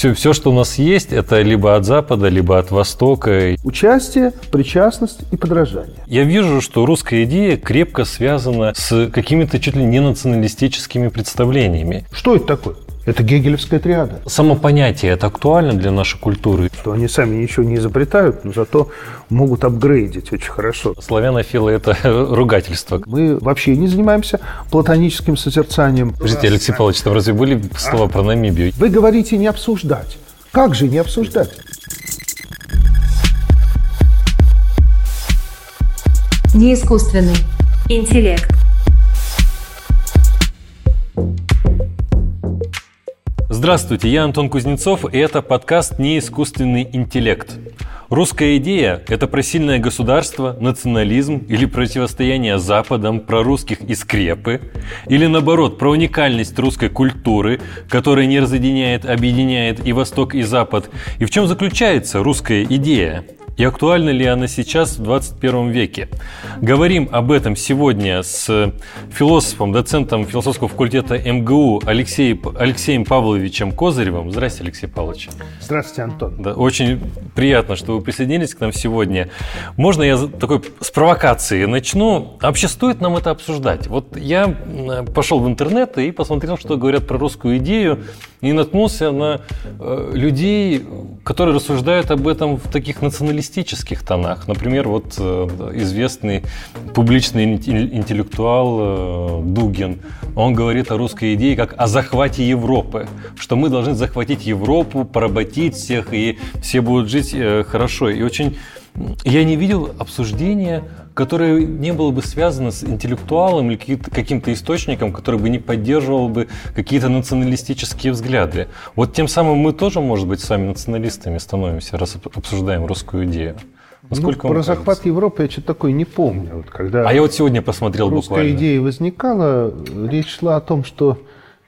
Все, все, что у нас есть, это либо от Запада, либо от Востока. Участие, причастность и подражание. Я вижу, что русская идея крепко связана с какими-то чуть ли не националистическими представлениями. Что это такое? Это гегелевская триада. Само понятие это актуально для нашей культуры. Что они сами ничего не изобретают, но зато могут апгрейдить очень хорошо. Славянофилы – это ругательство. Мы вообще не занимаемся платоническим созерцанием. Подождите, Алексей Павлович, там разве были слова а? про Намибию? Вы говорите не обсуждать. Как же не обсуждать? Неискусственный интеллект. Здравствуйте, я Антон Кузнецов, и это подкаст «Неискусственный интеллект». Русская идея – это про сильное государство, национализм или противостояние Западом, про русских и скрепы, или наоборот, про уникальность русской культуры, которая не разъединяет, объединяет и Восток, и Запад. И в чем заключается русская идея? И актуальна ли она сейчас в 21 веке. Говорим об этом сегодня с философом, доцентом философского факультета МГУ Алексей, Алексеем Павловичем Козыревым. Здравствуйте, Алексей Павлович. Здравствуйте, Антон. Да, очень приятно, что вы присоединились к нам сегодня. Можно я такой с провокации начну? А вообще стоит нам это обсуждать? Вот я пошел в интернет и посмотрел, что говорят про русскую идею, и наткнулся на э, людей, которые рассуждают об этом в таких националистических тонах. Например, вот э, известный публичный интеллектуал э, Дугин, он говорит о русской идее как о захвате Европы, что мы должны захватить Европу, поработить всех, и все будут жить хорошо. И очень я не видел обсуждения которое не было бы связано с интеллектуалом или каким-то источником, который бы не поддерживал бы какие-то националистические взгляды. Вот тем самым мы тоже, может быть, сами националистами становимся, раз обсуждаем русскую идею. Насколько ну, про захват Европы я что-то такое не помню. Вот когда а я вот сегодня посмотрел русская буквально. идея возникала, речь шла о том, что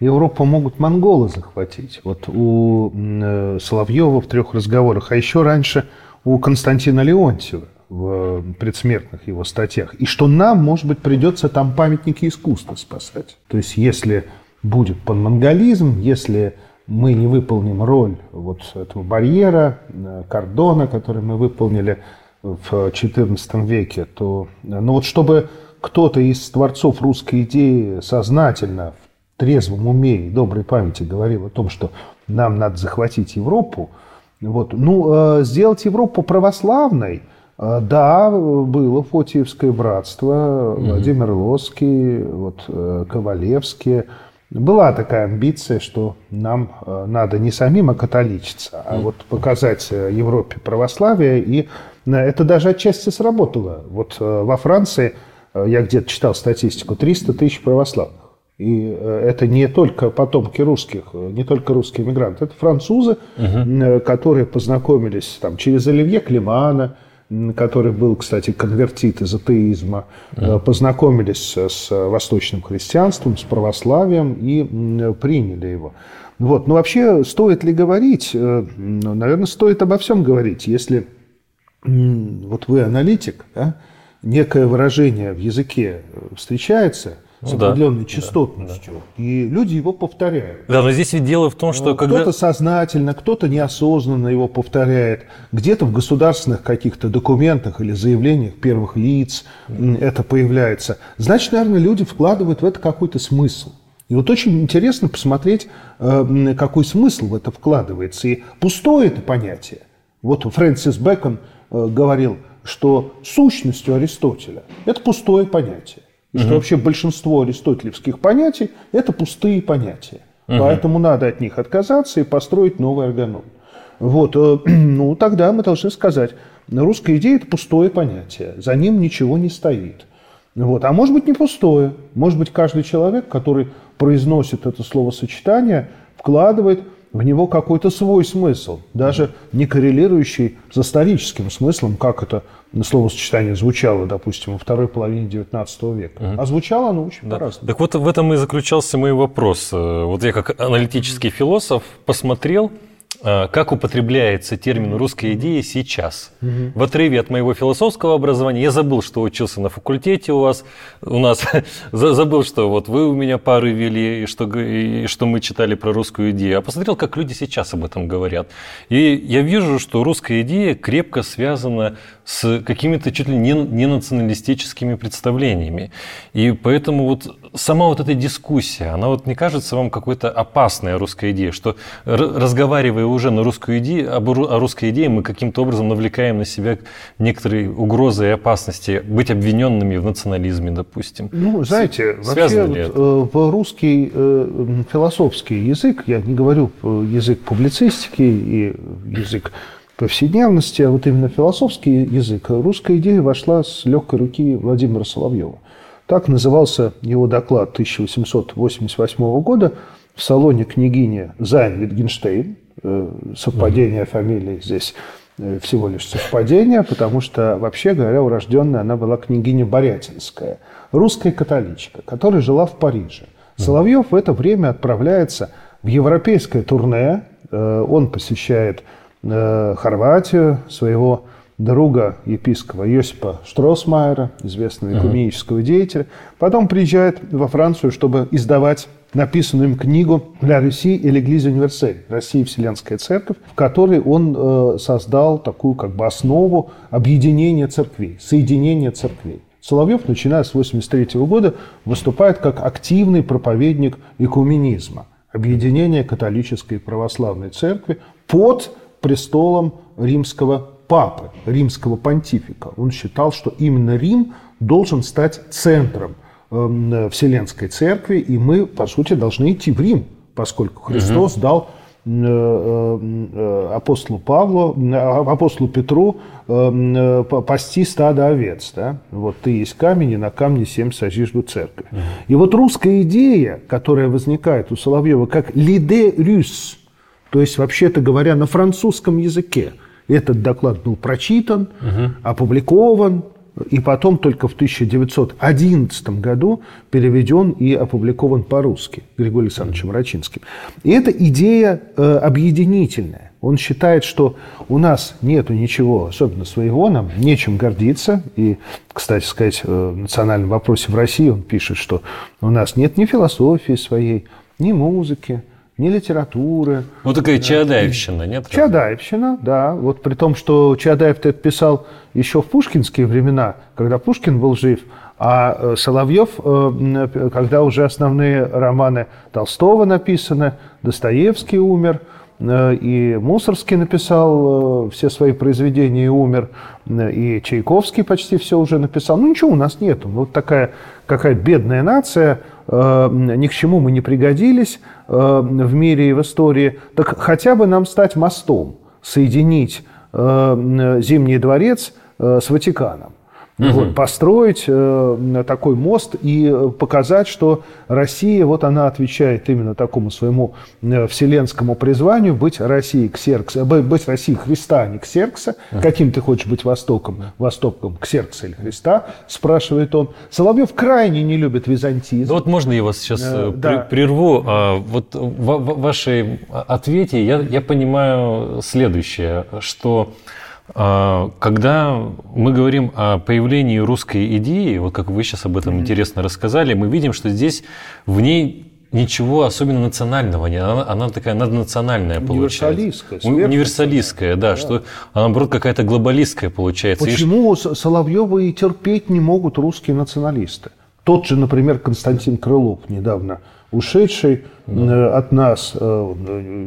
Европу могут монголы захватить. Вот у э, Соловьева в трех разговорах, а еще раньше у Константина Леонтьева в предсмертных его статьях, и что нам, может быть, придется там памятники искусства спасать. То есть, если будет панмонголизм, если мы не выполним роль вот этого барьера, э, кордона, который мы выполнили в XIV веке, то, ну вот чтобы кто-то из творцов русской идеи сознательно, в трезвом уме и доброй памяти говорил о том, что нам надо захватить Европу, вот, ну, э, сделать Европу православной – да, было Фотиевское братство, угу. Владимир Лоский, вот, э, Ковалевский. Была такая амбиция, что нам э, надо не самим окатоличиться, а вот показать э, Европе православие. И это даже отчасти сработало. Вот во Франции, я где-то читал статистику, 300 тысяч православных. И это не только потомки русских, не только русские мигранты, это французы, угу. которые познакомились там, через Оливье Климана, который был, кстати, конвертит из атеизма, mm. познакомились с восточным христианством, с православием и приняли его. Вот. Но вообще, стоит ли говорить? Э, ну, наверное, стоит обо всем говорить. Если вот вы аналитик, да, некое выражение в языке встречается – с ну, определенной да, частотностью. Да, И люди его повторяют. Да, но здесь ведь дело в том, что... Ну, когда... Кто-то сознательно, кто-то неосознанно его повторяет. Где-то в государственных каких-то документах или заявлениях первых лиц это появляется. Значит, наверное, люди вкладывают в это какой-то смысл. И вот очень интересно посмотреть, э, какой смысл в это вкладывается. И пустое это понятие. Вот Фрэнсис Бэкон э, говорил, что сущностью Аристотеля это пустое понятие. И угу. что вообще большинство аристотелевских понятий – это пустые понятия. Угу. Поэтому надо от них отказаться и построить новый органон. Вот, э, ну, тогда мы должны сказать, русская идея – это пустое понятие, за ним ничего не стоит. Вот. А может быть не пустое, может быть каждый человек, который произносит это словосочетание, вкладывает в него какой-то свой смысл, даже не коррелирующий с историческим смыслом, как это словосочетание звучало, допустим, во второй половине XIX века. Угу. А звучало оно очень да. по-разному. Так вот в этом и заключался мой вопрос. Э, вот я как аналитический философ посмотрел а, как употребляется термин «русская идея» сейчас. В отрыве от моего философского образования я забыл, что учился на факультете у вас, у нас, забыл, что вот вы у меня пары вели, и что, и что мы читали про русскую идею, а посмотрел, как люди сейчас об этом говорят. И я вижу, что русская идея крепко связана с какими-то чуть ли не, не националистическими представлениями. И поэтому вот сама вот эта дискуссия, она вот не кажется вам какой-то опасной русской идеей, что разговаривая уже на русскую идею, об, о русской идее, мы каким-то образом навлекаем на себя некоторые угрозы и опасности быть обвиненными в национализме, допустим. Ну, знаете, вообще вот, э, в русский э, философский язык, я не говорю язык публицистики и язык повседневности, а вот именно философский язык, русская идея вошла с легкой руки Владимира Соловьева. Так назывался его доклад 1888 года в салоне княгини Зайн Витгенштейн, Э, совпадение фамилии здесь э, всего лишь совпадение, потому что, вообще говоря, урожденная она была княгиня Борятинская, русская католичка, которая жила в Париже. Соловьев в это время отправляется в европейское турне. Э, он посещает Хорватию, своего друга епископа Йосипа Штросмайера, известного экуменического деятеля. Потом приезжает во Францию, чтобы издавать написанную им книгу «Для Руси и l'Église universelle» «Россия Вселенская Церковь», в которой он э, создал такую как бы основу объединения церквей, соединения церквей. Соловьев, начиная с 1983 года, выступает как активный проповедник экуменизма, объединения католической и православной церкви под престолом римского папы, римского понтифика. Он считал, что именно Рим должен стать центром Эм, Вселенской Церкви, и мы, по сути, должны идти в Рим, поскольку Христос угу. дал э, э, апостолу Павлу, апостолу Петру эм, пасти стадо овец. Да? Вот ты есть камень, и на камне семь сожжешь церковь. И вот русская идея, которая возникает у Соловьева, как «лиде рюс», то есть, вообще-то говоря, на французском языке, этот доклад был прочитан, угу. опубликован, и потом только в 1911 году переведен и опубликован по-русски Григорием Александровичем Рачинским. И эта идея э, объединительная. Он считает, что у нас нет ничего особенно своего, нам нечем гордиться. И, кстати сказать, э, в национальном вопросе в России он пишет, что у нас нет ни философии своей, ни музыки, ни литературы. Ну, такая Чаадаевщина, нет? Чаадаевщина, да. Вот при том, что Чаадаев это писал еще в пушкинские времена, когда Пушкин был жив, а э, Соловьев, э, когда уже основные романы Толстого написаны, Достоевский умер, э, и Мусорский написал все свои произведения и умер, и Чайковский почти все уже написал. Ну ничего у нас нету. Вот такая какая-то бедная нация, ни к чему мы не пригодились в мире и в истории. Так хотя бы нам стать мостом, соединить Зимний дворец Э, с Ватиканом. Угу. Вот, построить э, такой мост и показать, что Россия, вот она отвечает именно такому своему э, вселенскому призванию быть Россией Ксеркса, э, быть Россией Христа, а не Ксеркса. Угу. Каким ты хочешь быть Востоком? Востоком Ксеркса или Христа? Спрашивает он. Соловьев крайне не любит византизм. Да вот можно я вас сейчас э, да. прерву? А, вот в вашей ответе я, я понимаю следующее, что когда мы говорим о появлении русской идеи, вот как вы сейчас об этом mm-hmm. интересно рассказали, мы видим, что здесь в ней ничего особенно национального нет. Она, она такая наднациональная получается. Универсалистская. Универсалистская, да, да, что она, наоборот, какая-то глобалистская получается. Почему и... Соловьевы и терпеть не могут русские националисты? Тот же, например, Константин Крылов недавно ушедший да. от нас э,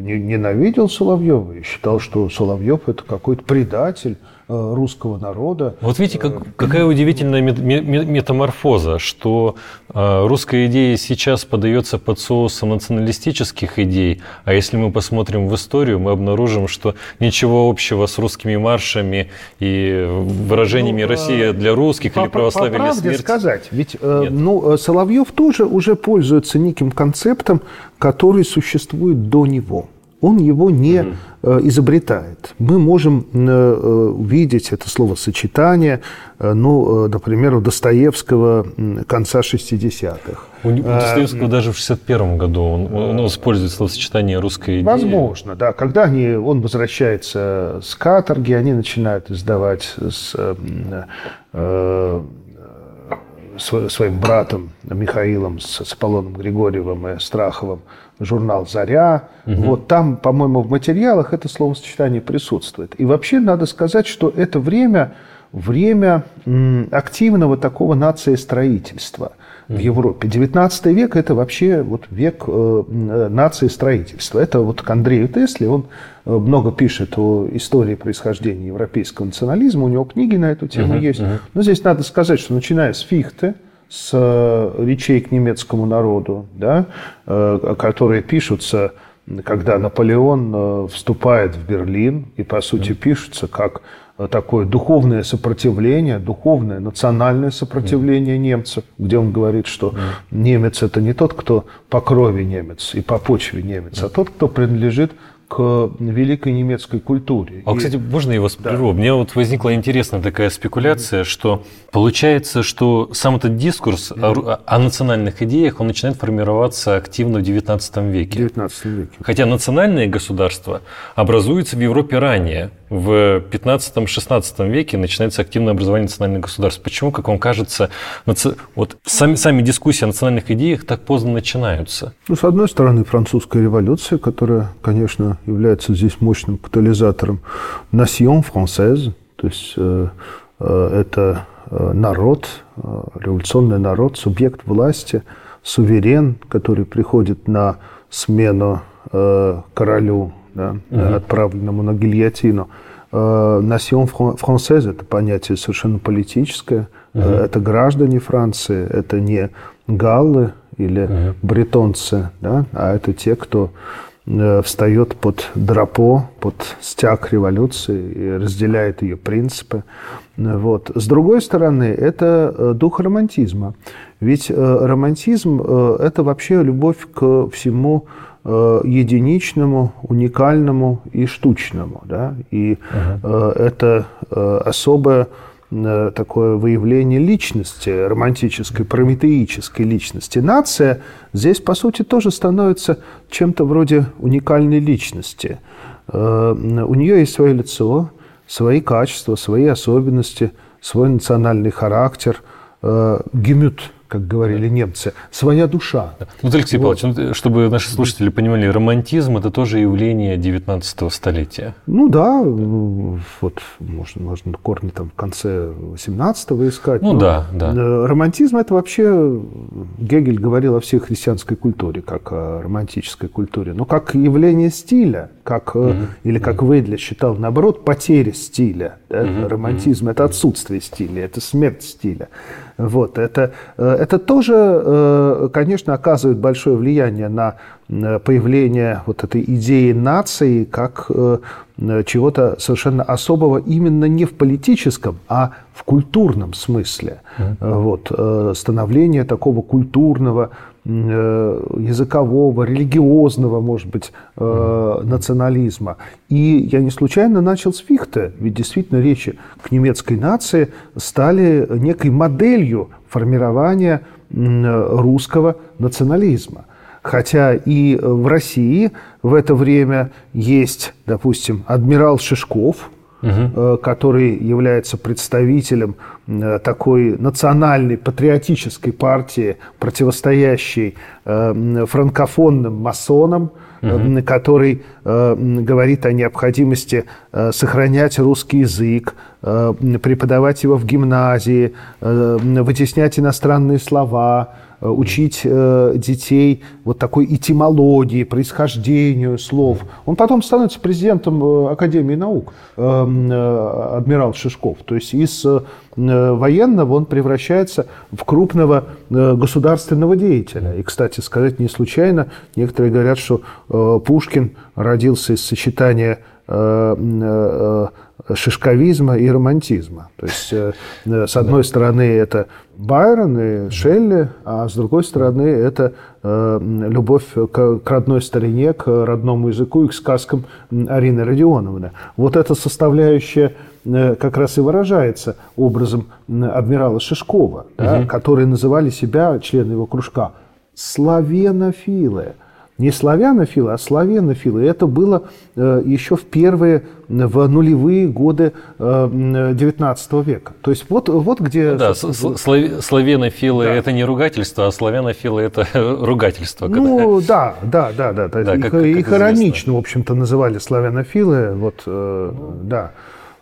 ненавидел Соловьева и считал, что Соловьев это какой-то предатель э, русского народа. Вот видите, как, какая удивительная метаморфоза, что э, русская идея сейчас подается под соусом националистических идей, а если мы посмотрим в историю, мы обнаружим, что ничего общего с русскими маршами и выражениями ну, «Россия для русских» по, или «Православие по, или смерть». сказать, ведь ну, Соловьев тоже уже пользуется неким концептом, который существует до него. Он его не, изобретает. Мы можем увидеть это словосочетание, ну, например, у Достоевского конца 60-х. У Достоевского даже в 61 году он, он использует словосочетание «русская идея». Возможно, да. Когда они, он возвращается с каторги, они начинают издавать с, э, своим братом Михаилом, с, с Аполлоном Григорьевым и Страховым журнал «Заря». Угу. Вот там, по-моему, в материалах это словосочетание присутствует. И вообще надо сказать, что это время, время активного такого нациестроительства – в Европе. 19 век – это вообще вот век э, нации строительства. Это вот к Андрею Тесле, он э, много пишет о истории происхождения европейского национализма, у него книги на эту тему uh-huh, есть. Uh-huh. Но здесь надо сказать, что начиная с Фихте, с э, речей к немецкому народу, да, которые пишутся когда Наполеон вступает в Берлин, и, по сути, пишутся как такое духовное сопротивление, духовное национальное сопротивление немцев, где он говорит, что немец это не тот, кто по крови немец и по почве немец, а тот, кто принадлежит к великой немецкой культуре. А, и... кстати, можно я вас прерву? Да. У меня вот возникла интересная такая спекуляция, mm-hmm. что получается, что сам этот дискурс mm-hmm. о, о национальных идеях, он начинает формироваться активно в XIX веке. 19 веке. Хотя национальные государства образуются в Европе ранее. В 15-16 веке начинается активное образование национальных государств. Почему, как вам кажется, наци... вот сами, сами дискуссии о национальных идеях так поздно начинаются? Ну, с одной стороны, французская революция, которая, конечно, является здесь мощным катализатором. Nation française, то есть э, э, это э, народ, революционный народ, субъект власти, суверен, который приходит на смену королю, да, угу. отправленному на гильотину. Nation française – это понятие совершенно политическое. Угу. Это граждане Франции, это не галлы или угу. бретонцы, да, а это те, кто Э, встает под драпо, под стяг революции и разделяет ее принципы. Вот. С другой стороны, это э, дух романтизма. Ведь э, романтизм – это вообще любовь к всему единичному, уникальному и штучному. Да? И uh-huh. это особая Э, такое выявление личности, романтической, прометеической личности. Нация здесь, по сути, тоже становится чем-то вроде уникальной личности. Э, у нее есть свое лицо, свои качества, свои особенности, свой национальный характер. Э, Гемют как говорили немцы, своя душа. Ну, Алексей вот. Павлович, ну, чтобы наши слушатели понимали, романтизм – это тоже явление 19 столетия. Ну да, вот можно, можно корни там в конце 18-го искать. Ну да, да. Э, романтизм – это вообще, Гегель говорил о всей христианской культуре, как о романтической культуре, но как явление стиля, как, угу. или как угу. Вейдлер считал, наоборот, потеря стиля. Да? Угу. Романтизм – это отсутствие стиля, это смерть стиля. Вот, это, э, это тоже, э, конечно, оказывает большое влияние на э, появление вот этой идеи нации как чего-то совершенно особого именно не в политическом, а в культурном смысле. Mm-hmm. Вот, становление такого культурного, языкового, религиозного, может быть, национализма. И я не случайно начал с Фихте, ведь действительно речи к немецкой нации стали некой моделью формирования русского национализма. Хотя и в России в это время есть, допустим, адмирал Шишков, угу. который является представителем э, такой национальной патриотической партии, противостоящей э, франкофонным масонам, угу. который говорит о необходимости сохранять русский язык, преподавать его в гимназии, вытеснять иностранные слова, учить э, детей вот такой этимологии, происхождению слов. Он потом становится президентом э, Академии наук, адмирал Шишков. То есть из военного он превращается в крупного государственного деятеля. И, кстати сказать, не случайно некоторые говорят, что Пушкин родился из сочетания шишковизма и романтизма. То есть, с одной стороны, это Байрон и Шелли, а с другой стороны, это любовь к, родной старине, к родному языку и к сказкам Арины Родионовны. Вот эта составляющая как раз и выражается образом адмирала Шишкова, угу. да, которые называли себя, члены его кружка, славянофилы не славянофилы, а славянофилы. Это было э, еще в первые, в нулевые годы э, 19 века. То есть вот, вот где... Ну да, слав... славянофилы да. это не ругательство, а славянофилы это ругательство. Ну когда... да, да, да. да. да их, как, как их иронично, в общем-то, называли славянофилы. Вот, э, да.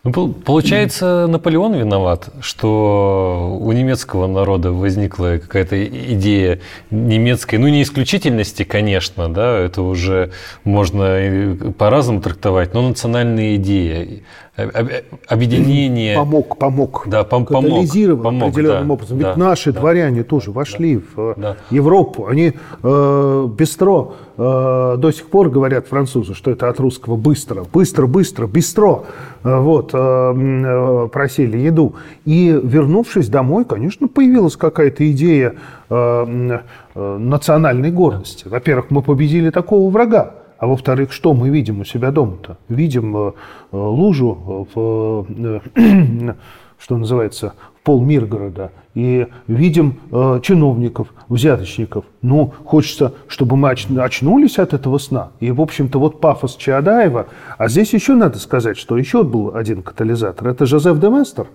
Ну, получается, Наполеон виноват, что у немецкого народа возникла какая-то идея немецкой, ну, не исключительности, конечно, да, это уже можно по-разному трактовать, но национальная идея, объединение... Помог, помог. Да, пом помог. помог определенным да, образом. Ведь да, наши да, дворяне тоже вошли да, в да. Европу. Они э, бистро э, до сих пор говорят французы, что это от русского быстро, быстро, быстро, бистро. Э, вот, э, э, просили еду. И вернувшись домой, конечно, появилась какая-то идея э, э, национальной гордости. Во-первых, мы победили такого врага. А во-вторых, что мы видим у себя дома-то? Видим э, э лужу, в, э, что называется, в пол Миргорода, и видим э, чиновников, взяточников. Ну, хочется, чтобы мы очнулись от этого сна. И, в общем-то, вот пафос Чаадаева. А здесь еще надо сказать, что еще был один катализатор. Это Жозеф де Местер,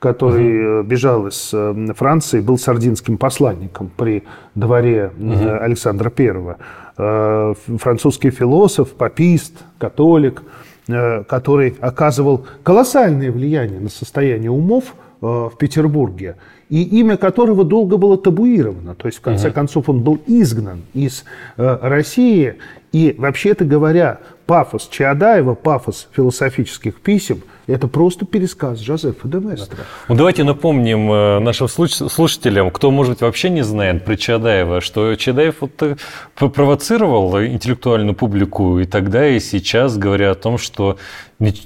который угу. бежал из Франции, был сардинским посланником при дворе угу. Александра. Э, французский философ, папист, католик, э, который оказывал колоссальное влияние на состояние умов э, в Петербурге, и имя которого долго было табуировано. То есть, в конце uh-huh. концов, он был изгнан из России. И, вообще-то говоря, пафос Чаадаева, пафос философических писем – это просто пересказ Жозефа де Местра. Ну, давайте напомним э, нашим слушателям, кто, может быть, вообще не знает про Чадаева, что Чадаев вот э, провоцировал интеллектуальную публику и тогда, и сейчас, говоря о том, что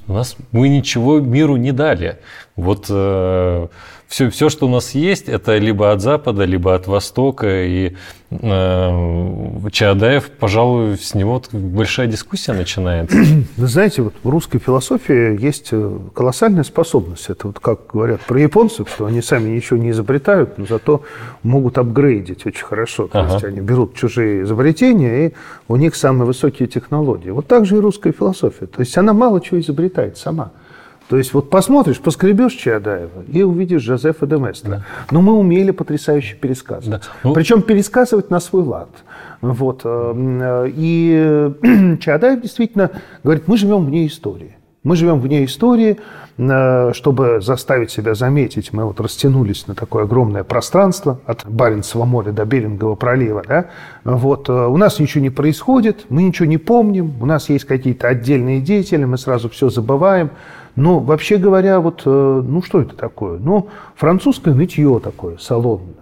у нас, мы ничего миру не дали. Вот э, все, все, что у нас есть, это либо от Запада, либо от Востока. И э, Чаадаев, пожалуй, с него большая дискуссия начинается. Вы знаете, вот в русской философии есть э, колоссальная способность. Это вот как говорят про японцев, что они сами ничего не изобретают, но зато могут апгрейдить очень хорошо. То ага. есть они берут чужие изобретения, и у них самые высокие технологии. Вот так же и русская философия. То есть она мало чего изобретает сама. То есть вот посмотришь, поскребешь Чаадаева и увидишь Жозефа де Местра. Да. Но мы умели потрясающе пересказывать. Да. Ну... Причем пересказывать на свой лад. Вот. Э, и Чаадаев действительно говорит, мы живем вне истории. Мы живем вне истории, э, чтобы заставить себя заметить, мы вот растянулись на такое огромное пространство от Баренцева моря до Берингового пролива. Да? Вот. Э, у нас ничего не происходит, мы ничего не помним, у нас есть какие-то отдельные деятели, мы сразу все забываем. Но вообще говоря, вот, э, ну что это такое? Ну, французское нытье такое, салонное,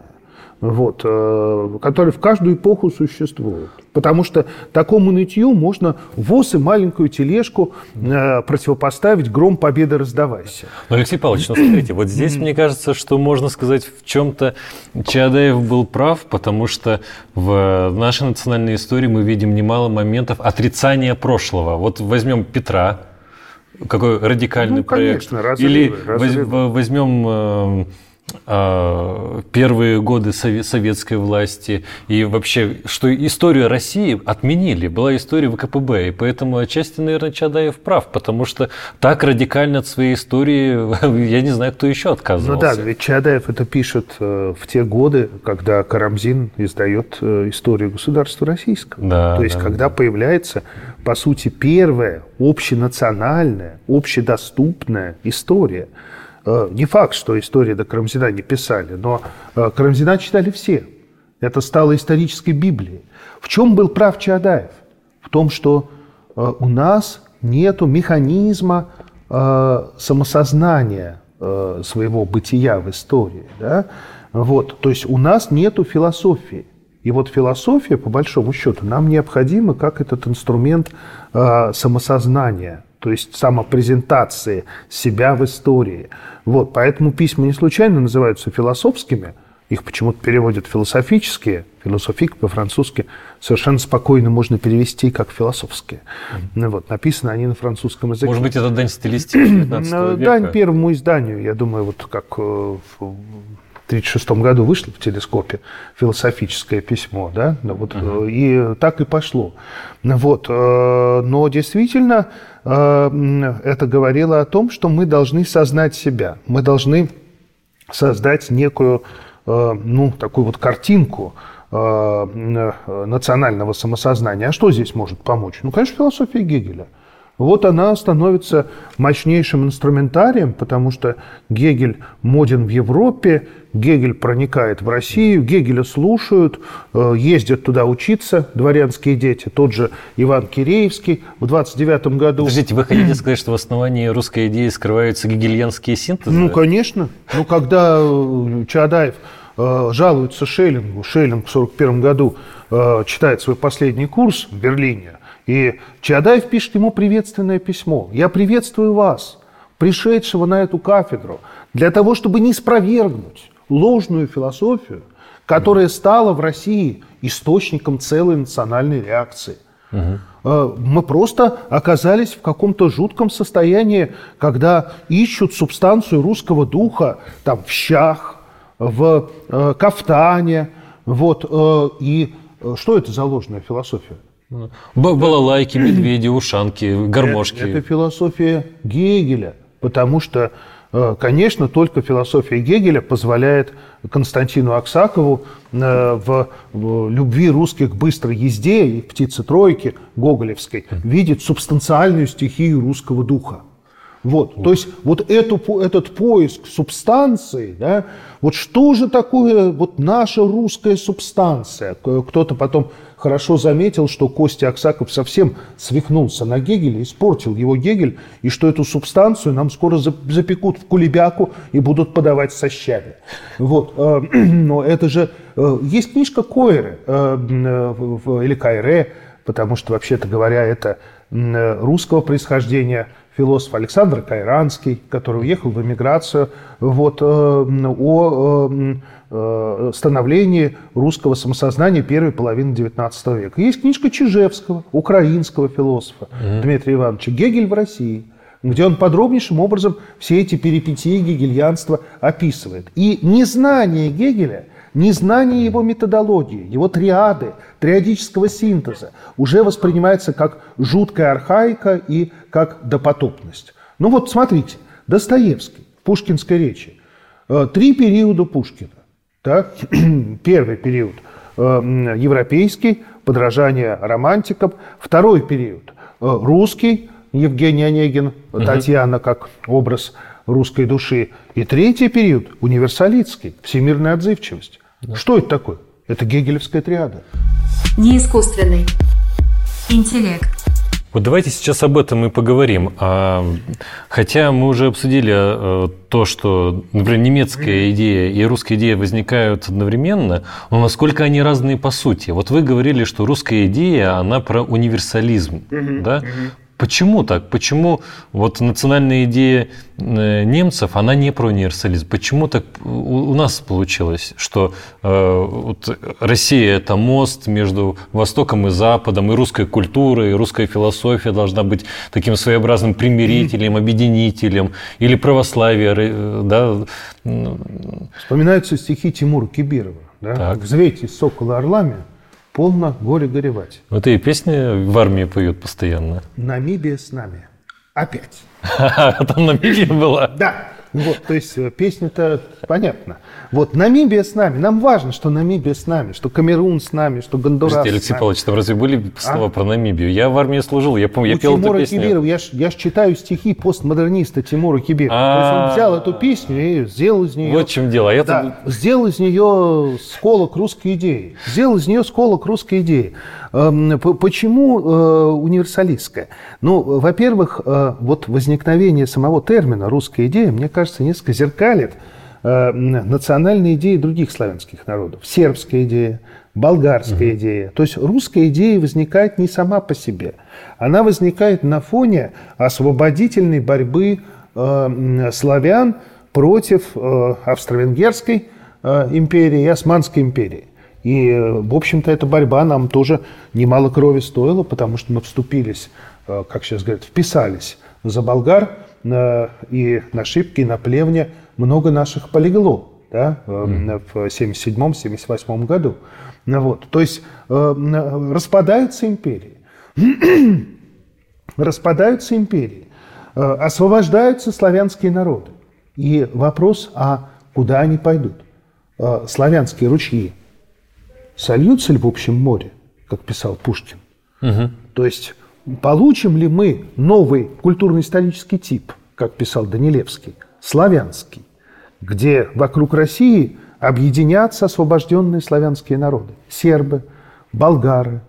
вот, э, которое в каждую эпоху существует. Потому что такому нытью можно ВОЗ и маленькую тележку э, противопоставить «Гром победы раздавайся». Ну, Алексей Павлович, ну смотрите, вот здесь мне кажется, что можно сказать в чем-то Чаадаев был прав, потому что в нашей национальной истории мы видим немало моментов отрицания прошлого. Вот возьмем Петра, какой радикальный ну, проект. Конечно, разрывы, Или разрывы. возьмем э, первые годы советской власти и вообще, что историю России отменили, была история ВКПБ, и поэтому отчасти, наверное, Чадаев прав, потому что так радикально от своей истории, я не знаю, кто еще отказывался. Ну да, ведь Чадаев это пишет э, в те годы, когда Карамзин издает историю государства российского. Да, То есть, да, когда да. появляется по сути, первая общенациональная, общедоступная история. Э, не факт, что история до Карамзина не писали, но э, Карамзина читали все. Это стало исторической Библией. В чем был прав Чаадаев? В том, что э, у нас нет механизма самосознания своего бытия в истории. Да? Вот. То есть у нас нет философии. И вот философия, по большому счету, нам необходима как этот инструмент самосознания. То есть самопрезентации себя в истории. Вот, поэтому письма не случайно называются философскими, их почему-то переводят философические, философик по-французски совершенно спокойно можно перевести как философские. Ну, вот, написаны они на французском языке. Может быть, это дань стилистики 19 Ну, века? Дань первому изданию, я думаю, вот как э, 1936 году вышло в телескопе философическое письмо, да, Ну, вот, э, и так и пошло. Вот, э, но действительно э, это говорило о том, что мы должны сознать себя, мы должны создать некую, ну, такую вот картинку национального самосознания. А что здесь может помочь? Ну, конечно, философия Гегеля. Вот она становится мощнейшим инструментарием, потому что Гегель моден в Европе, Гегель проникает в Россию, Гегеля слушают, э, ездят туда учиться дворянские дети. Тот же Иван Киреевский в 29 году. Подождите, вы хотите сказать, что в основании русской идеи скрываются гегельянские синтезы? Ну, конечно. Ну, когда э, Чаадаев э, жалуется Шеллингу, Шеллинг в 1941 году читает свой последний курс в Берлине, и Чаадаев пишет ему приветственное письмо. «Я приветствую вас, пришедшего на эту кафедру, для того, чтобы не спровергнуть ложную философию, которая стала в России источником целой национальной реакции. Э, Мы просто оказались в каком-то жутком состоянии, когда ищут субстанцию русского духа там, в щах, в э, кафтане. Вот, э, и э, что это за ложная философия? Балалайки, медведи, ушанки, гармошки. Это философия Гегеля, потому что, э, конечно, только философия Гегеля позволяет Константину Аксакову э, в любви русских к быстрой езде и птице тройки гоголевской видеть субстанциальную стихию русского духа. Вот, то есть вот эту, этот поиск субстанции, да, вот что же такое вот наша русская субстанция? Кто-то потом хорошо заметил, что Костя Аксаков совсем свихнулся на Гегеле, испортил его Гегель, и что эту субстанцию нам скоро за- запекут в кулебяку и будут подавать со щами. Вот, э, но это же... э, Есть книжка Койры, э, или Кайре, потому что, вообще-то говоря, это русского происхождения философ Александр Кайранский, который уехал в эмиграцию, вот, э, о э, э, становлении русского самосознания первой половины XIX века. Есть книжка Чижевского, украинского философа Дмитрия Ивановича «Гегель в России», где он подробнейшим образом все эти перипетии гегельянства описывает. И незнание Гегеля, незнание его методологии, его триады, триадического синтеза уже воспринимается как жуткая архаика и как допотопность. Ну вот смотрите, Достоевский в пушкинской речи. Э, Три периода Пушкина. Так? Первый период э, европейский, подражание романтикам. Второй период э, русский, Евгений Онегин, Татьяна как образ русской души. И третий период универсалистский, всемирная отзывчивость. Что это такое? Это гегелевская триада. Неискусственный. Интеллект. Вот давайте сейчас об этом и поговорим. А, хотя мы уже обсудили э, то, что, например, немецкая идея и русская идея возникают одновременно, но насколько они разные по сути. Вот вы говорили, что русская идея, она про универсализм. Да? Почему так? Почему вот национальная идея э, немцев, она не про универсализм? Почему так у, у нас получилось, что э, вот Россия – это мост между Востоком и Западом, и русской культурой, и русская философия должна быть таким своеобразным примирителем, объединителем, или православие, э, да? Вспоминаются стихи Тимура Кибирова. Да? Так. «Взвейте сокола орлами, полно горе горевать. Вот и песни в армии поют постоянно. Намибия с нами. Опять. Там Намибия была. Да. Вот, то есть э, песня-то понятно. Вот Намибия с нами. Нам важно, что Намибия с нами, что Камерун с нами, что Гондурас Подождите, с Алексей нами. Павлович, там разве были слова про Намибию? Я в армии служил, я помню, я пел эту Тимура песню. Кибирова, я ж, я ж читаю стихи постмодерниста Тимура Кибирова. То есть А. он взял эту песню и сделал из нее... Вот в чем дело. А я Да, сделал из нее сколок русской идеи. Сделал из нее сколок русской идеи. Эм, Почему э, универсалистская? Ну, во-первых, э, вот возникновение самого термина «русская идея», мне кажется, несколько зеркалит национальные идеи других славянских народов. Сербская идея, болгарская угу. идея. То есть русская идея возникает не сама по себе. Она возникает на фоне освободительной борьбы э, славян против э, австро-венгерской э, империи и Османской империи. И, э, в общем-то, эта борьба нам тоже немало крови стоила, потому что мы вступились, э, как сейчас говорят, вписались за болгар, э, и на Шибке, и на Плевне много наших полегло да, mm. в 1977-1978 году. Ну вот. То есть распадаются империи. распадаются империи. Освобождаются славянские народы. И вопрос, а куда они пойдут? Славянские ручьи сольются ли в общем море, как писал Пушкин? Угу. То есть получим ли мы новый культурно-исторический тип, как писал Данилевский, славянский, где вокруг России объединятся освобожденные славянские народы, сербы, болгары,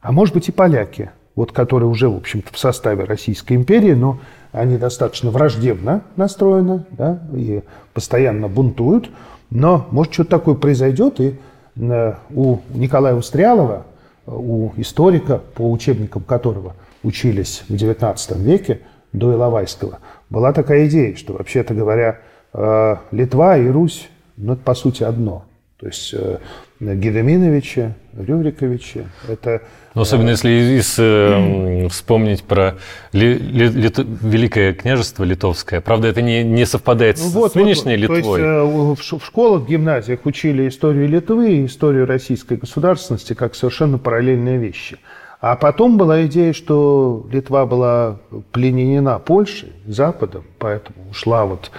а может быть и поляки, вот которые уже, в общем-то, в составе Российской империи, но они достаточно враждебно настроены да, и постоянно бунтуют, но может что-то такое произойдет, и Э, у Николая Устрялова, у историка, по учебникам которого учились в XIX веке, до Иловайского, была такая идея, что, вообще-то говоря, э, Литва и Русь, ну, это по сути одно. То есть э, Гедеминовича, Рюриковича. Это, Но особенно если из, э, вспомнить про ли, ли, ли, Великое княжество Литовское. Правда, это не, не совпадает ну, вот, с нынешней вот, Литвой. То есть э, в школах, в гимназиях учили историю Литвы и историю российской государственности как совершенно параллельные вещи. А потом была идея, что Литва была пленена Польшей, Западом, поэтому ушла вот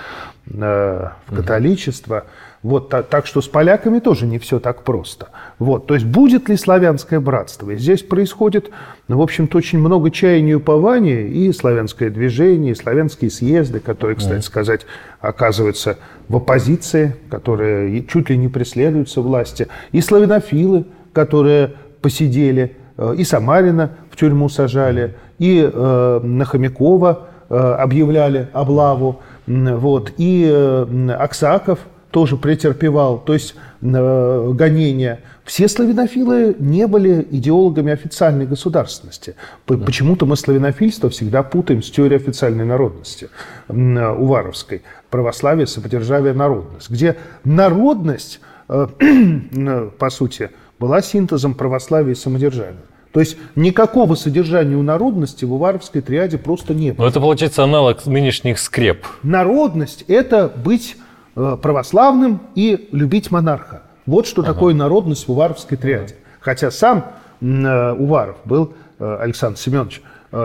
э, в католичество. Mm-hmm. Вот, так, так что с поляками тоже не все так просто. Вот, то есть будет ли славянское братство? И здесь происходит, ну, в общем-то, очень много чаяния и упования, и славянское движение, и славянские съезды, которые, кстати сказать, оказываются в оппозиции, которые чуть ли не преследуются власти, и славянофилы, которые посидели, и Самарина в тюрьму сажали, и э, на Хомякова э, объявляли облаву, вот, и э, Аксаков – тоже претерпевал, то есть э, гонения. Все славянофилы не были идеологами официальной государственности. Почему-то мы славянофильство всегда путаем с теорией официальной народности э, Уваровской. Православие, самодержавие, народность. Где народность, э, по сути, была синтезом православия и самодержавия. То есть никакого содержания у народности в Уваровской триаде просто нет. Но это получается аналог нынешних скреп. Народность – это быть Э, православным и любить монарха. Вот что ага. такое народность в Уваровской триаде. Ага. Хотя сам э, Уваров был, э, Александр Семенович,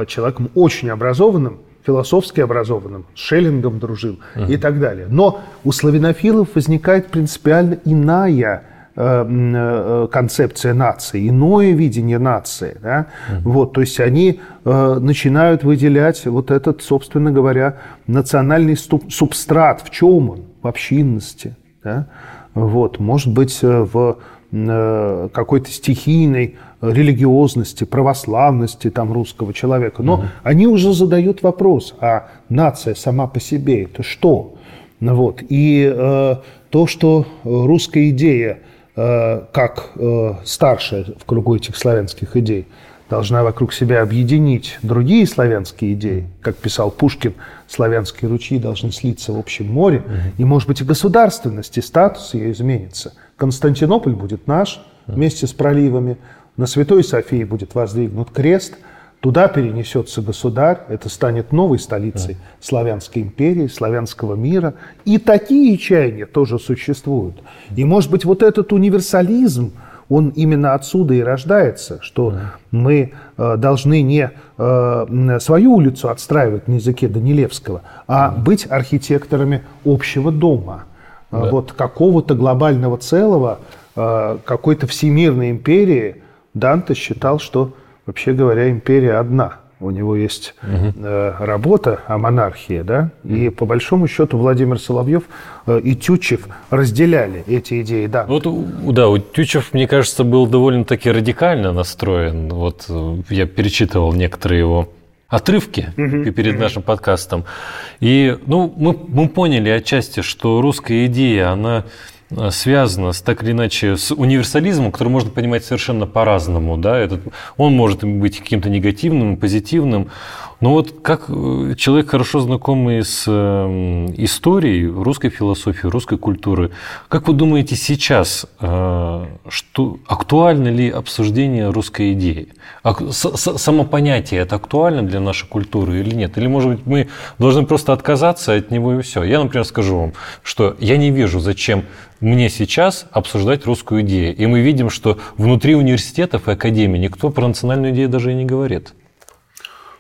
человеком очень образованным, философски образованным, с Шеллингом дружил uh и так далее. Но у славянофилов возникает принципиально иная концепция нации, иное видение нации. Да? uh Вот, то есть они начинают выделять вот этот, собственно говоря, национальный субстрат. В чем он? в общинности, да? вот, может быть, э, в э, какой-то стихийной религиозности, православности там русского человека. Но угу. они уже задают вопрос, а нация сама по себе это что? Вот. И э, то, что русская идея, э, как э, старшая в кругу этих славянских идей, должна вокруг себя объединить другие славянские идеи. Как писал Пушкин, славянские ручьи должны слиться в общем море. И, может быть, и государственность, и статус ее изменится. Константинополь будет наш вместе с проливами. На Святой Софии будет воздвигнут крест. Туда перенесется государь. Это станет новой столицей славянской империи, славянского мира. И такие чаяния тоже существуют. И, может быть, вот этот универсализм, он именно отсюда и рождается, что да. мы э, должны не э, свою улицу отстраивать на языке Данилевского, а да. быть архитекторами общего дома, э, да. вот какого-то глобального целого, э, какой-то всемирной империи. Данте считал, что, вообще говоря, империя одна – у него есть угу. э, работа о монархии, да, и по большому счету Владимир Соловьев э, и Тютчев разделяли эти идеи, да. Вот, да, у Тютчев, мне кажется, был довольно-таки радикально настроен. Вот э, я перечитывал некоторые его отрывки угу. перед угу. нашим подкастом. И ну, мы, мы поняли отчасти, что русская идея, она связано с так или иначе с универсализмом, который можно понимать совершенно по-разному. Да? Этот, он может быть каким-то негативным, позитивным. Но вот как э, человек, хорошо знакомый с эм, историей русской философии, русской культуры, как вы думаете сейчас, э, что, актуально ли обсуждение русской идеи? Само понятие это актуально для нашей культуры или нет? Или, может быть, мы должны просто отказаться от него и все? Я, например, скажу вам, что я не вижу, зачем мне сейчас обсуждать русскую идею. И мы видим, что внутри университетов и академий никто про национальную идею даже и не говорит.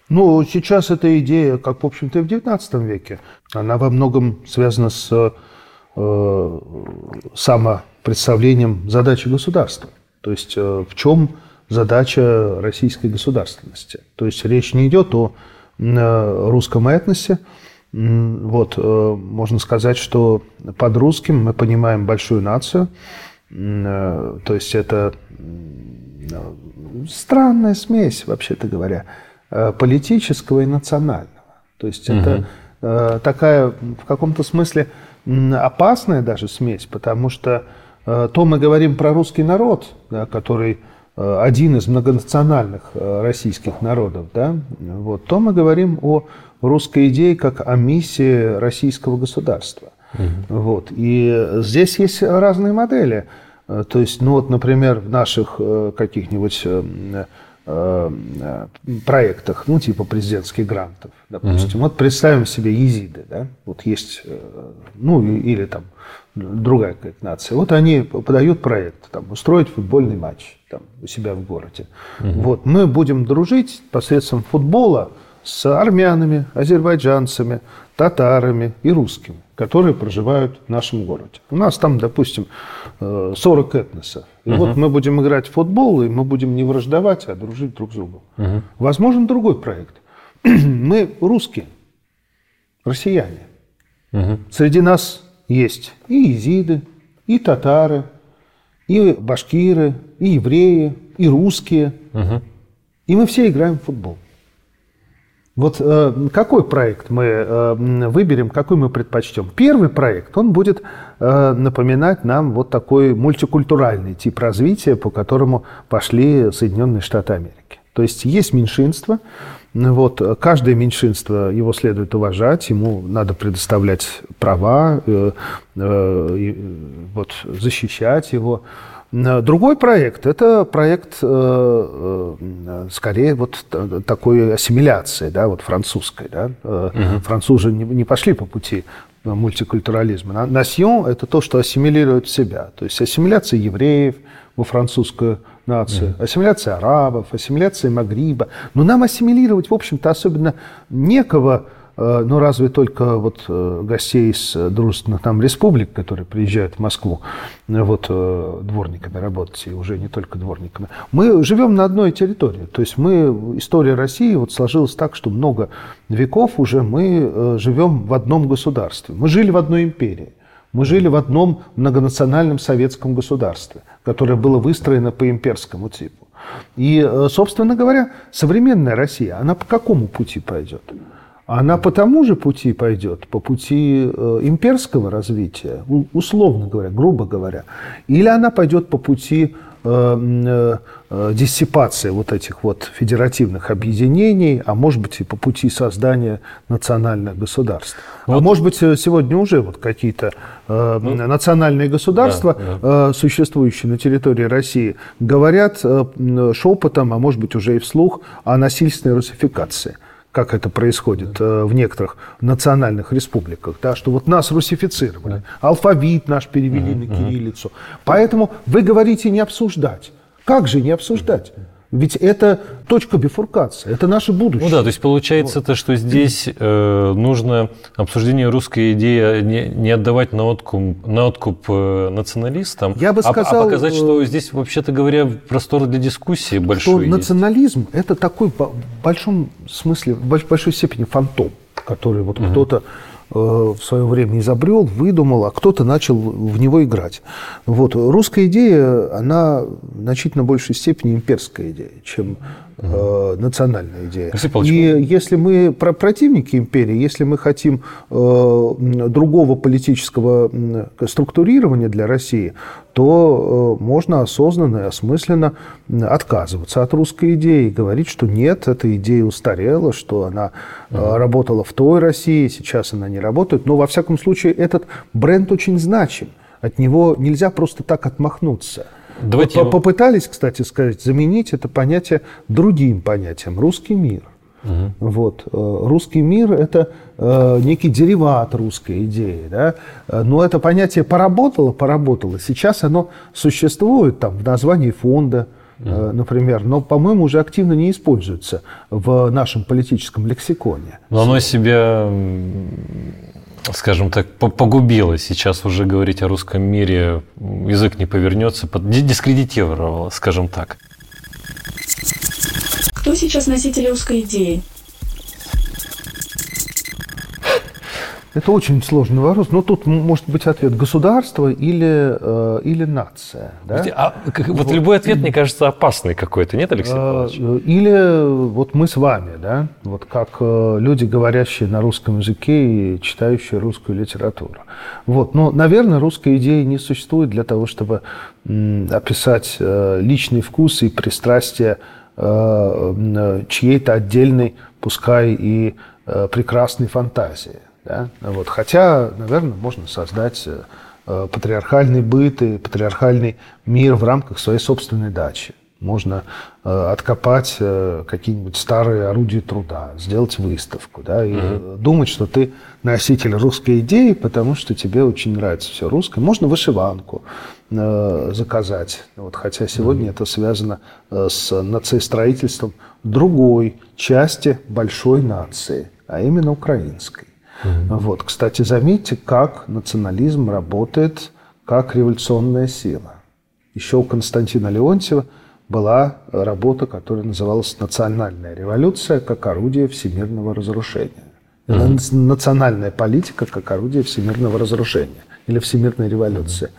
Ну, сейчас эта идея, как, в общем-то, и в XIX веке, она во многом связана с э, самопредставлением задачи государства. То есть э, в чем задача российской государственности. То есть речь не идет о э, русском этносе. Вот, э, можно сказать, что под русским мы понимаем большую нацию. Э, то есть это странная смесь, вообще-то говоря Э, политического и национального. То есть угу. это э, такая в каком-то смысле опасная даже смесь, потому что э, то мы говорим про русский народ, да, который э, один из многонациональных э, российских народов, да, вот, то мы говорим о русской идее как о миссии российского государства. Угу. Вот. И здесь есть разные модели. Э, то есть, ну вот, например, в наших э, каких-нибудь Э, проектах, ну, типа президентских грантов, допустим. Угу. Вот представим себе езиды, да, вот есть, э, ну, или там другая какая-то нация. Вот они подают проект, там, устроить футбольный матч там, у себя в городе. Угу. Вот, мы будем дружить посредством футбола с армянами, азербайджанцами, татарами и русскими, которые проживают в нашем городе. У нас там, допустим, 40 э, этносов. И угу. вот мы будем играть в футбол, и мы будем не враждовать, а дружить друг с другом. Угу. Возможен другой проект. мы русские, россияне. Угу. Среди нас есть и езиды, и татары, и башкиры, и евреи, и русские. Угу. И мы все играем в футбол. Вот э, какой проект мы э, выберем, какой мы предпочтем? Первый проект, он будет э, напоминать нам вот такой мультикультуральный тип развития, по которому пошли Соединенные Штаты Америки. То есть есть меньшинство, вот, каждое меньшинство его следует уважать, ему надо предоставлять права, э, э, вот, защищать его. Другой проект – это проект, э, э, скорее, вот такой ассимиляции, да, вот французской. Да. Угу. Французы не пошли по пути мультикультурализма. Насьон – это то, что ассимилирует в себя. То есть ассимиляция евреев во французскую нацию, mm. ассимиляция арабов, ассимиляция Магриба. Но нам ассимилировать, в общем-то, особенно некого Э, ну, разве только вот э, гостей из дружественных нам республик, которые приезжают в Москву, э, вот дворниками работать, и уже не только дворниками. Мы живем на одной территории. То есть мы, история России вот сложилась так, что много веков уже мы живем в одном государстве. Мы жили в одной империи. Мы жили в одном многонациональном советском государстве, которое было выстроено по имперскому типу. И, собственно говоря, современная Россия, она по какому пути пойдет? Она по тому же пути пойдет, по пути э, имперского развития, условно говоря, грубо говоря, или она пойдет по пути э, э, диссипации вот этих вот федеративных объединений, а может быть и по пути создания национальных государств. А вот. А может быть сегодня уже вот какие-то э, ну, национальные государства, да, да. Э, существующие на территории России, говорят э, шепотом, а может быть уже и вслух о насильственной русификации как это происходит э, в некоторых национальных республиках, да, что вот нас русифицировали, алфавит наш перевели на кириллицу. Поэтому вы говорите не обсуждать. Как же не обсуждать? Ведь это точка бифуркации, это наше будущее. Ну да, то есть получается вот. то, что здесь э, нужно обсуждение русской идеи не, не отдавать на откуп, на откуп э, националистам, Я бы сказал, а, а показать, что э, здесь, вообще-то говоря, простор для дискуссии большой что национализм – это такой в большом смысле, в большой степени фантом, который вот угу. кто-то в свое время изобрел, выдумал, а кто-то начал в него играть. Вот. Русская идея, она в значительно большей степени имперская идея, чем э, национальная идея. И если мы про противники империи, если мы хотим э, другого политического структурирования для России, то э, можно осознанно и осмысленно отказываться от русской идеи и говорить, что нет, эта идея устарела, что она э, работала в той России, сейчас она не работает. Но во всяком случае этот бренд очень значим. От него нельзя просто так отмахнуться. Давайте Вот Попытались, кстати сказать, заменить это понятие другим понятием – русский мир. Вот. э, Русский мир – это э, некий дериват русской идеи. Да? Но это понятие поработало, поработало. Сейчас оно существует там, в названии фонда, э, например, но, по-моему, уже активно не используется в нашем политическом лексиконе. Но оно себя, скажем так, по- погубило. Сейчас уже говорить о русском мире язык не повернется, под- ди- дискредитировало, скажем так. Кто сейчас носитель русской идеи? Это очень сложный вопрос. Но тут может быть ответ – государство или, э, или нация. Да? А, как- вот любой ответ, мне кажется, опасный какой-то, нет, Алексей Павлович? Э, Или вот мы с вами, да, вот как э, люди, говорящие на русском языке и читающие русскую литературу. Вот, но, наверное, русской идеи не существует для того, чтобы м, описать э, личный вкус и пристрастие э, м, чьей-то отдельной, пускай и э, прекрасной фантазии. Да? Вот. Хотя, наверное, можно создать э, патриархальный быт и патриархальный мир в рамках своей собственной дачи. Можно э, откопать э, какие-нибудь старые орудия труда, сделать выставку, да, и э, думать, что ты носитель русской идеи, потому что тебе очень нравится все русское. Можно вышиванку заказать, вот, хотя сегодня это связано с нациестроительством другой части большой нации, а именно украинской. Вот, кстати, заметьте, как национализм работает как революционная сила. Еще у Константина Леонтьева была работа, которая называлась «Национальная революция как орудие всемирного разрушения». Это Национальная политика как орудие всемирного разрушения или всемирной революции.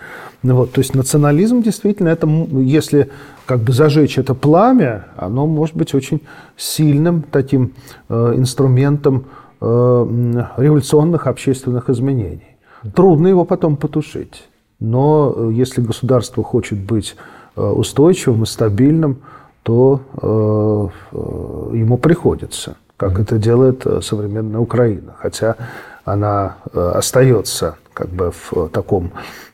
Ну вот, то есть национализм действительно, это, если как бы зажечь это пламя, оно может быть очень сильным таким э, инструментом революционных общественных изменений. Трудно его потом потушить. Но э, если государство хочет быть э, устойчивым и стабильным, то э, э, ему приходится, как это делает э, современная Украина. Хотя она э, остается как бы в э, таком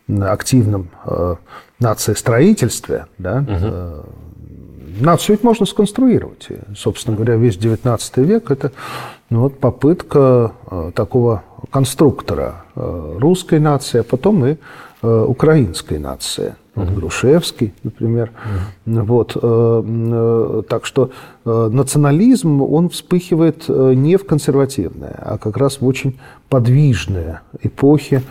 активном э, нациестроительстве, да, э, Нацию ведь можно сконструировать. И, собственно говоря, весь XIX век – это ну, вот попытка э, такого конструктора э, русской нации, а потом и э, украинской нации. Вот Грушевский, например. Вот, м, э, так что национализм, он вспыхивает не в консервативные, а как раз в очень подвижные эпохи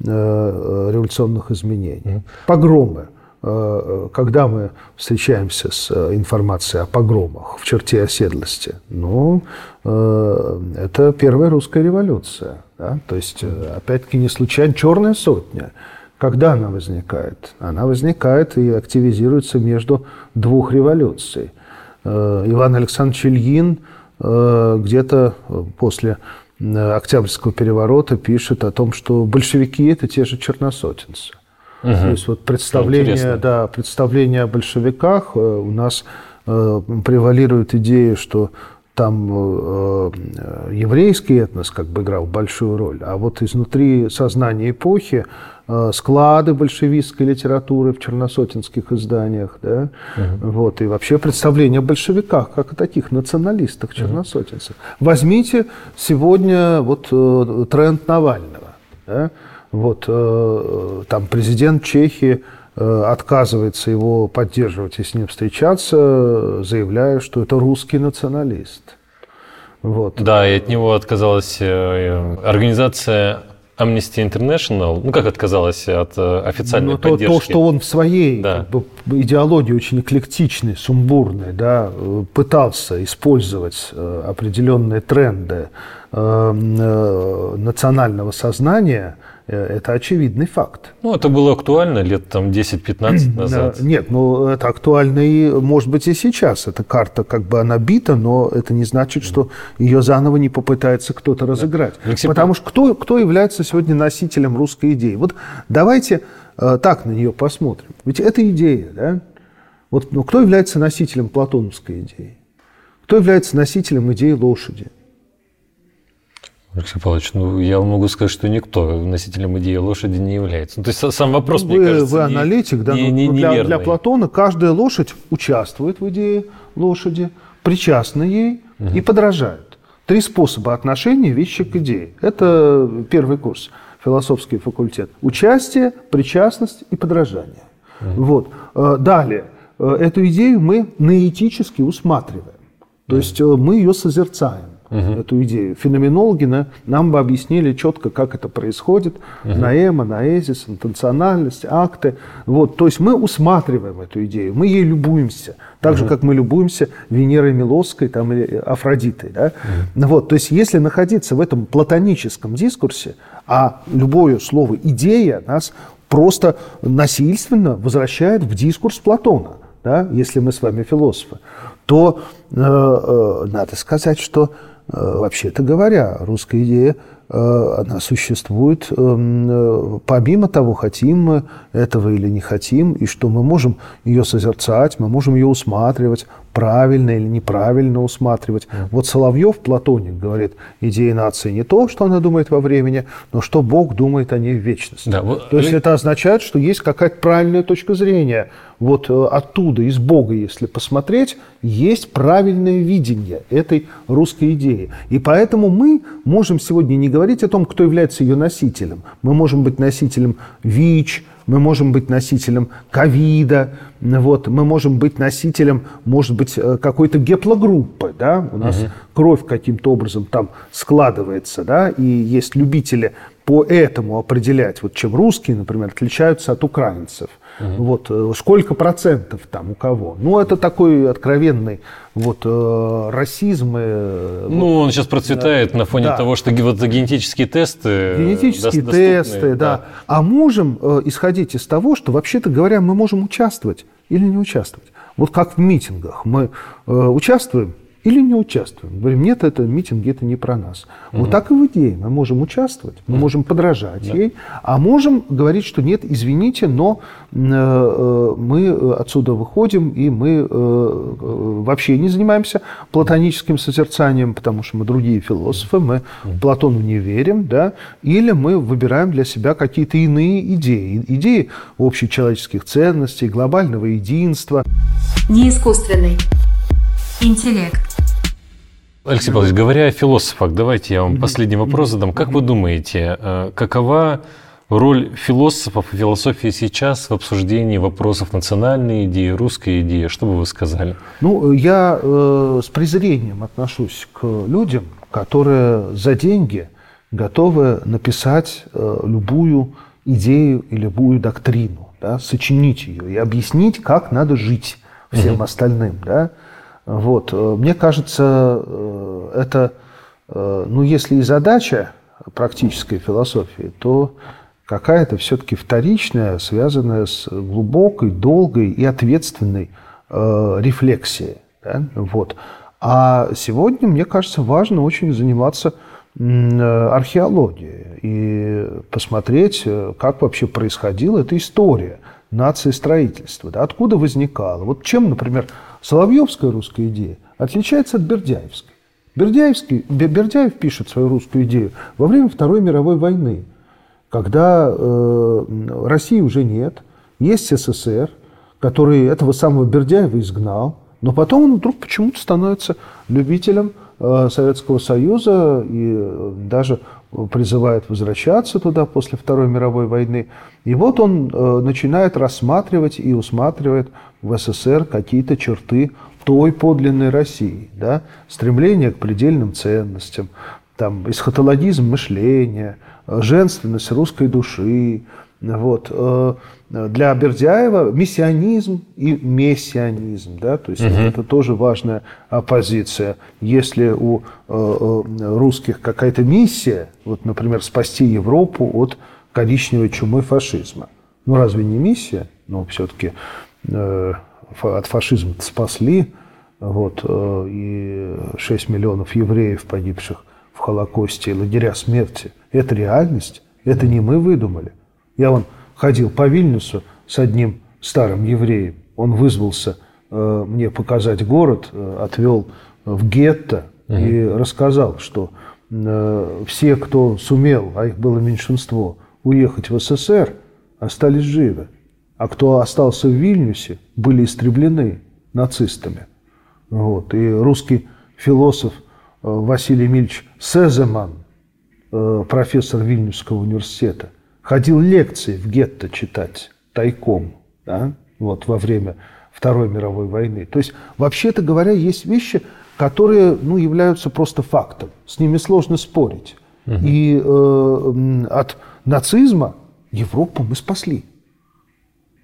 революционных изменений. Погромы э, когда мы встречаемся с э, информацией о погромах в черте оседлости, ну, э, это первая русская революция. да? То есть, э, опять-таки, не случайно черная сотня. Когда она возникает? Она возникает и активизируется между двух революций. Э, Иван Александрович Ильин э, где-то э, после э, Октябрьского переворота пишет о том, что большевики – это те же черносотенцы. То есть вот представление, да, представление о большевиках э, у нас э, превалирует идея, что там э, э, еврейский этнос как бы играл большую роль, а вот изнутри сознания эпохи э, склады большевистской литературы в черносотенских изданиях, да, вот, и вообще представление о большевиках, как о таких националистах, черносотенцах. Возьмите сегодня вот э, тренд Навального, да, вот э, там президент Чехии э, отказывается его поддерживать и с ним встречаться, заявляя, что это русский националист. Вот. Да, и от него отказалась э, организация Amnesty International. Ну, как отказалась от официальной Но Ну, то, поддержки? то, что он в своей Да. как бы, идеологии очень эклектичной, сумбурной, да, пытался использовать определенные тренды национального сознания, это очевидный факт. Ну, это было актуально лет там 10-15 назад. Нет, ну это актуально и, может быть, и сейчас. Эта карта как бы она бита, но это не значит, что ее заново не попытается кто-то разыграть. Алексей Потому что кто, кто является сегодня носителем русской идеи? Вот давайте э, так на нее посмотрим. Ведь это идея, да? Вот ну, кто является носителем платоновской идеи? Кто является носителем идеи лошади? Алексей Павлович, ну я могу сказать, что никто носителем идеи лошади не является. Ну, то есть сам вопрос, Ну, мне вы, кажется, вы не- аналитик, да? не- ну, не- ну, для, неверный. для Платона каждая лошадь участвует в идее лошади, причастна ей и подражает. Три способа отношения вещи к идее. Это первый курс, философский факультет. Участие, причастность и подражание. Вот. Э, Далее. Э, Эту идею мы наэтически усматриваем. То есть э, мы ее созерцаем, эту идею. Феноменологи на- нам бы объяснили четко, как это происходит. Наэма, наэзис, интенциональность, акты. Вот. То есть мы усматриваем эту идею, мы ей любуемся. Так же, как мы любуемся Венерой Милосской там, или Афродитой. Да? Вот. То есть если находиться в этом платоническом дискурсе, а любое слово «идея» нас просто насильственно возвращает в дискурс Платона, да, если мы с вами философы, то э, э, надо сказать, что вообще-то говоря, русская идея, э, она существует, эм, э, помимо того, хотим мы этого или не хотим, и что мы можем ее созерцать, мы можем ее усматривать, правильно или неправильно усматривать. Вот Соловьев, Платоник, говорит, идея нации не то, что она думает во времени, но что Бог думает о ней в вечности. Да, вот- То есть это означает, что есть какая-то правильная точка зрения. Вот э, оттуда, из Бога, если посмотреть, есть правильное видение этой русской идеи. И поэтому мы можем сегодня не говорить о том, кто является ее носителем. Мы можем быть носителем ВИЧ, мы можем быть носителем ковида, вот, мы можем быть носителем, может быть, э, какой-то геплогруппы, да, у нас кровь каким-то образом там складывается, да, и есть любители по этому определять, вот чем русские, например, отличаются от украинцев. Вот э, сколько процентов там у кого. Ну, это такой откровенный вот э, расизм. э, Ну, он сейчас процветает на фоне Да. того, что вот генетические тесты... Генетические дос- доступны, тесты, да. А можем э, исходить из того, что, вообще-то говоря, мы можем участвовать или не участвовать. Вот как в митингах. Мы э, участвуем или не участвуем. Говорим, нет, это митинги, это не про нас. Вот так и в идее. Мы можем участвовать, мы можем подражать ей, а можем говорить, что нет, извините, но э, э, мы отсюда выходим, и мы э, э, вообще не занимаемся платоническим созерцанием, потому что мы другие философы, мы Платону не верим, да, или мы выбираем для себя какие-то иные идеи, идеи общечеловеческих ценностей, глобального единства. Неискусственный. Интеллект. Алексей Павлович, говоря о философах, давайте я вам последний вопрос задам. Как вы думаете, э, какова роль философов и философии сейчас в обсуждении вопросов национальной идеи, русской идеи? Что бы вы сказали? Ну, я э, с презрением отношусь к людям, которые за деньги готовы написать э, любую идею и любую доктрину, да, сочинить ее и объяснить, как надо жить всем остальным. Да. Вот. э, Мне кажется, э, это, э, ну, если и задача практической философии, то какая-то все-таки вторичная, связанная с глубокой, долгой и ответственной рефлексией. да, Вот. А сегодня, мне кажется, важно очень заниматься археологией и посмотреть, как вообще происходила эта история нации строительства, да, откуда возникала. Вот чем, например, Соловьевская русская идея отличается от Бердяевской. Бердяевский, Бе- Бердяев пишет свою русскую идею во время Второй мировой войны, когда э, России уже нет, есть СССР, который этого самого Бердяева изгнал, но потом он вдруг почему-то становится любителем Советского Союза и э, даже призывает возвращаться туда после Второй мировой войны. И вот он э, начинает рассматривать и усматривает в СССР какие-то черты той подлинной России, да? стремление к предельным ценностям, там, эсхатологизм мышления, э, женственность русской души. Вот. э, Для Бердяева миссионизм и мессианизм. Да? То есть это тоже важная оппозиция. Если у э, э, русских какая-то миссия, вот, например, спасти Европу от коричневой чумой фашизма. Ну, разве не миссия? Ну, все-таки от фашизма спасли, вот, и 6 миллионов евреев, погибших в Холокосте, и лагеря смерти. Это реальность, это не мы выдумали. Я вон ходил по Вильнюсу с одним старым евреем, он вызвался э, мне показать город, э, отвел в гетто угу. и рассказал, что э, все, кто сумел, а их было меньшинство, уехать в СССР, остались живы. А кто остался в Вильнюсе, были истреблены нацистами. Вот. И русский философ э, Василий Емельевич Сеземан, э, профессор Вильнюсского университета, ходил лекции в гетто читать тайком да? вот, во время Второй мировой войны. То есть, вообще-то говоря, есть вещи, которые ну, являются просто фактом. С ними сложно спорить. Угу. И э, от нацизма Европу мы спасли.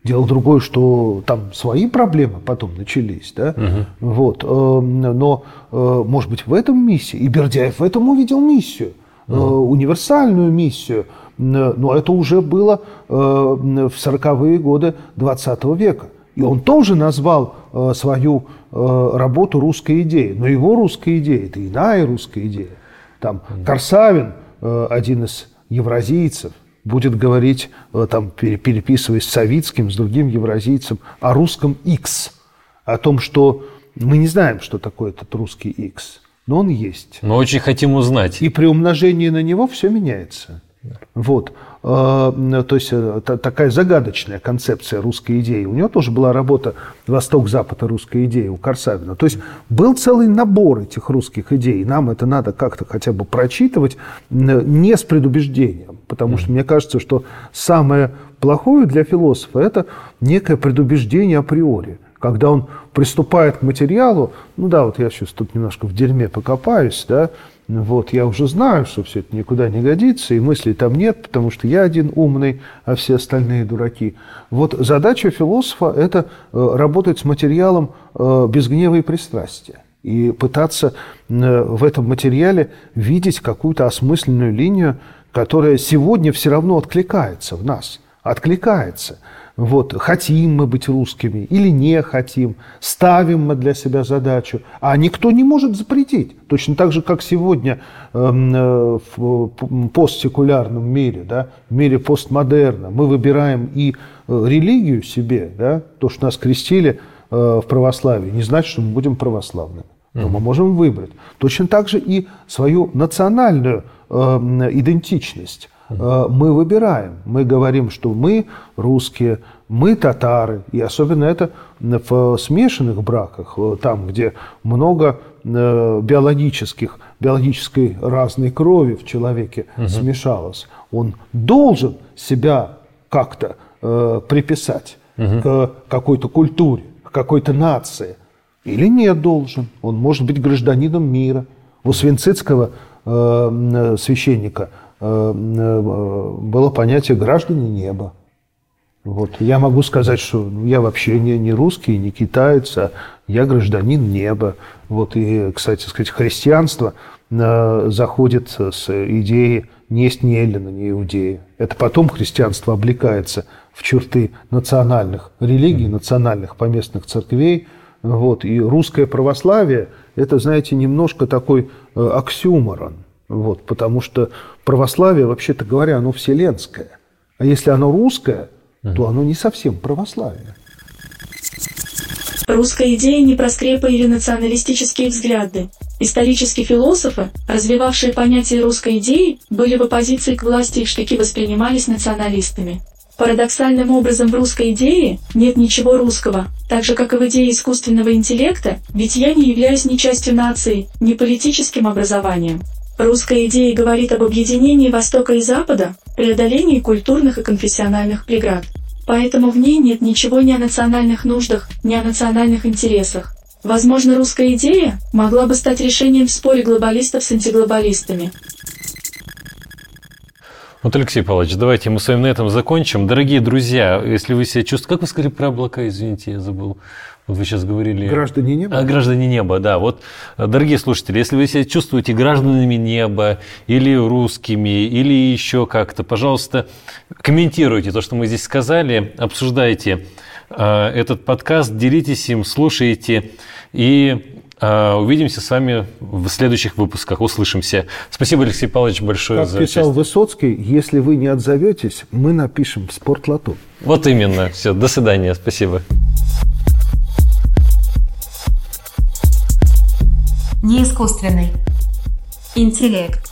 Дело другое, что там свои проблемы потом начались, да, угу. вот, э, но, э, может быть, в этом миссии, и Бердяев в этом увидел миссию. Универсальную миссию, но это уже было в 40-е годы 20 века. И он тоже назвал свою работу русской идеей. Но его русская идея – это иная русская идея. Там Корсавин, один из евразийцев, будет говорить, э, там, переписываясь с Савицким, с другим евразийцем, о русском X, о том, что мы не знаем, что такое этот русский X, но он есть. Но очень хотим узнать. И при умножении на него все меняется. Вот. Э, то есть э, такая загадочная концепция русской идеи. У него тоже была работа «Восток-Запад и русская идея» у Корсавина. То есть был целый набор этих русских идей. Нам это надо как-то хотя бы прочитывать не с предубеждением. Потому что мне кажется, что самое плохое для философа – это некое предубеждение априори когда он приступает к материалу, ну да, вот я сейчас тут немножко в дерьме покопаюсь, да, вот, я уже знаю, что все это никуда не годится, и мыслей там нет, потому что я один умный, а все остальные дураки. Вот задача философа – это э, работать с материалом э, без гнева и пристрастия и пытаться э, в этом материале видеть какую-то осмысленную линию, которая сегодня все равно откликается в нас, откликается – вот, хотим мы быть русскими или не хотим, ставим мы для себя задачу, а никто не может запретить. Точно так же, как сегодня эм, э, в постсекулярном мире, да, в мире постмодерна, мы выбираем и э, религию себе, да, то, что нас крестили э, в православии, не значит, что мы будем православными. Но мы можем выбрать. Точно так же и свою национальную эм, идентичность. Э, мы выбираем. Мы говорим, что мы русские, мы татары. И особенно это в смешанных браках, э, там, где много э, биологических, биологической разной крови в человеке угу. смешалось. Он должен себя как-то э, приписать угу. к какой-то культуре, к какой-то нации. Или нет должен. Он может быть гражданином мира. У Свинцицкого э, священника было понятие граждане неба. Вот. Я могу сказать, что я вообще не, не русский, не китаец, а я гражданин неба. Вот. И, кстати сказать, христианство э, заходит с идеей не есть ни эллина, ни иудея. Это потом христианство облекается в черты национальных религий, национальных поместных церквей. Вот. И русское православие – это, знаете, немножко такой оксюморон – вот, потому что православие, вообще-то говоря, оно вселенское. А если оно русское, то оно не совсем православие. Русская идея не про скрепы или националистические взгляды. Исторические философы, развивавшие понятие русской идеи, были в оппозиции к власти и штыки воспринимались националистами. Парадоксальным образом в русской идее нет ничего русского, так же как и в идее искусственного интеллекта, ведь я не являюсь ни частью нации, ни политическим образованием. Русская идея говорит об объединении Востока и Запада, преодолении культурных и конфессиональных преград. Поэтому в ней нет ничего ни о национальных нуждах, ни о национальных интересах. Возможно, русская идея могла бы стать решением в споре глобалистов с антиглобалистами. Вот, Алексей Павлович, давайте мы с вами на этом закончим. Дорогие друзья, если вы себя чувствуете... Как вы сказали про облака, извините, я забыл. Вот вы сейчас говорили... Граждане неба? А, граждане неба, да. Вот, дорогие слушатели, если вы себя чувствуете гражданами неба, или русскими, или еще как-то, пожалуйста, комментируйте то, что мы здесь сказали, обсуждайте э, этот подкаст, делитесь им, слушайте, и э, увидимся с вами в следующих выпусках, услышимся. Спасибо, Алексей Павлович, большое Как за писал. Высоцкий, если вы не отзоветесь, мы напишем в спортлоту. Вот именно. Все, до свидания, спасибо. Неискусственный интеллект.